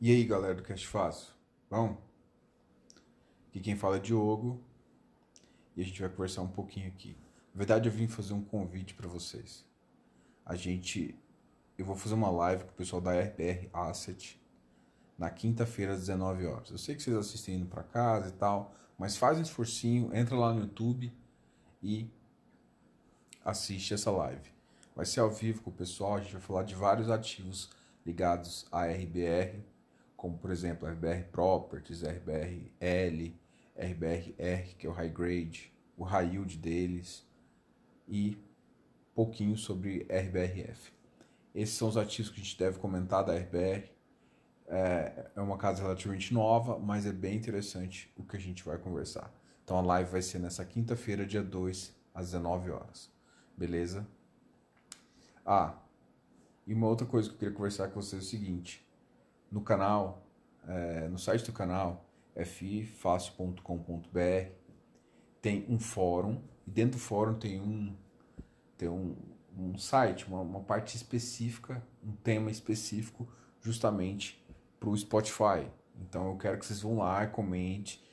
E aí, galera do Cast Fácil? Bom? Aqui quem fala é Diogo e a gente vai conversar um pouquinho aqui. Na verdade, eu vim fazer um convite para vocês. A gente. Eu vou fazer uma live com o pessoal da RPR Asset na quinta-feira às 19 horas. Eu sei que vocês assistem indo para casa e tal, mas faz um esforcinho, entra lá no YouTube e assiste essa live. Vai ser ao vivo com o pessoal, a gente vai falar de vários ativos ligados à RBR como por exemplo RBR Properties, RBRL, RBRR, que é o High Grade, o High Yield deles e pouquinho sobre RBRF. Esses são os ativos que a gente deve comentar da RBR. É, é uma casa relativamente nova, mas é bem interessante o que a gente vai conversar. Então a live vai ser nessa quinta-feira, dia 2, às 19 horas. Beleza? Ah, e uma outra coisa que eu queria conversar com vocês é o seguinte no canal, é, no site do canal, fifácil.com.br, tem um fórum, e dentro do fórum tem um, tem um, um site, uma, uma parte específica, um tema específico, justamente para o Spotify. Então eu quero que vocês vão lá, comente,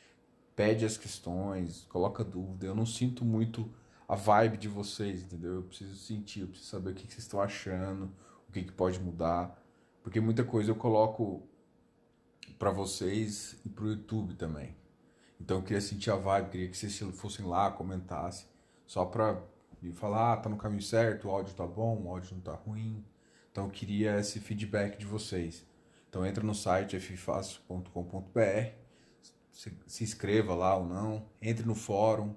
pede as questões, coloca dúvida. Eu não sinto muito a vibe de vocês, entendeu? Eu preciso sentir, eu preciso saber o que, vocês estão achando, o que, que pode mudar. Porque muita coisa eu coloco para vocês e pro YouTube também. Então eu queria sentir a vibe, queria que vocês fossem lá, comentassem, só para me falar, ah, tá no caminho certo, o áudio tá bom, o áudio não tá ruim. Então eu queria esse feedback de vocês. Então entra no site ffácil.com.br, se, se inscreva lá ou não, entre no fórum,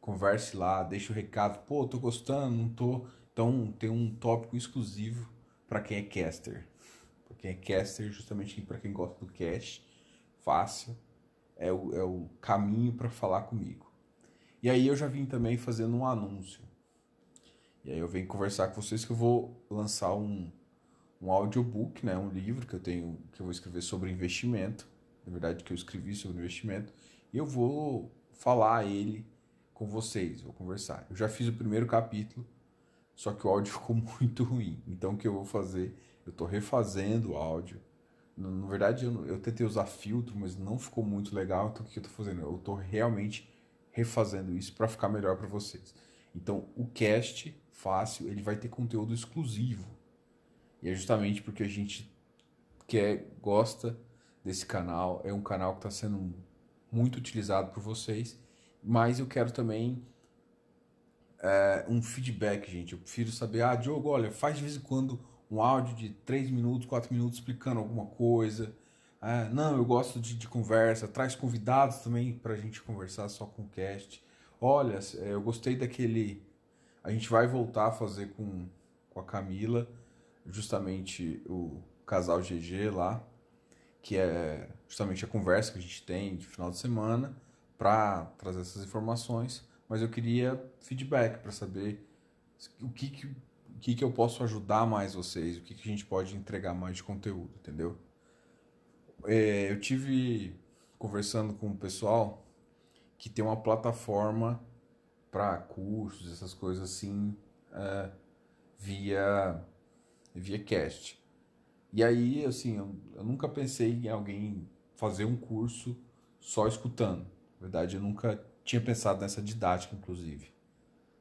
converse lá, deixe o recado, pô, tô gostando, não tô. Então tem um tópico exclusivo para quem é caster. Quem é caster, justamente para quem gosta do cast, fácil, é o, é o caminho para falar comigo. E aí eu já vim também fazendo um anúncio. E aí eu venho conversar com vocês que eu vou lançar um, um audiobook, né, um livro que eu tenho que eu vou escrever sobre investimento, na verdade que eu escrevi sobre investimento, e eu vou falar ele com vocês, vou conversar. Eu já fiz o primeiro capítulo, só que o áudio ficou muito ruim. Então o que eu vou fazer eu estou refazendo o áudio. Na verdade, eu, eu, tentei usar filtro, mas não ficou muito legal. Então, o que eu estou fazendo? Eu estou realmente refazendo isso para ficar melhor para vocês. Então, o cast fácil, ele vai ter conteúdo exclusivo. E é justamente porque a gente quer, gosta desse canal. É um canal que está sendo muito utilizado por vocês. Mas eu quero também é, um feedback, gente. Eu prefiro saber, ah, Diogo, olha, faz de vez em quando um áudio de 3 minutos, 4 minutos explicando alguma coisa. É, não, eu gosto de, de conversa, traz convidados também para a gente conversar só com o cast. Olha, é, eu gostei daquele. A gente vai voltar a fazer com, com a Camila, justamente o casal GG lá, que é justamente a conversa que a gente tem de final de semana para trazer essas informações. Mas eu queria feedback para saber o que, que que, que eu posso ajudar mais vocês, o que, que a gente pode entregar mais de conteúdo, entendeu? É, eu tive conversando com o pessoal que tem uma plataforma para cursos, essas coisas assim, é, via, via cast. E aí, assim, eu, eu, nunca pensei em alguém fazer um curso só escutando. Na verdade, eu nunca tinha pensado nessa didática, inclusive.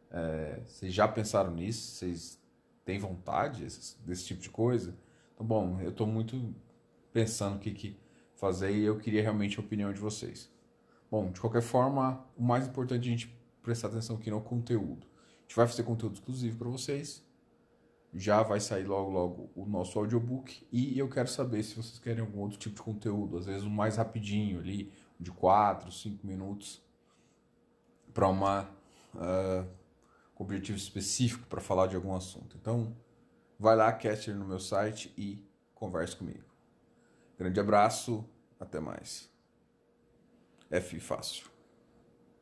É, vocês já pensaram nisso? Vocês tem vontade desse tipo de coisa. Então, bom, eu estou muito pensando o que, que fazer e eu queria realmente a opinião de vocês. Bom, de qualquer forma, o mais importante é a gente prestar atenção aqui no conteúdo. A gente vai fazer conteúdo exclusivo para vocês. Já vai sair logo logo o nosso audiobook e eu quero saber se vocês querem algum outro tipo de conteúdo, às vezes um mais rapidinho ali, de 4, 5 minutos, para uma uh, objetivo específico para falar de algum assunto. Então, vai lá, caster no meu site e converse comigo. Grande abraço, até mais. F fácil.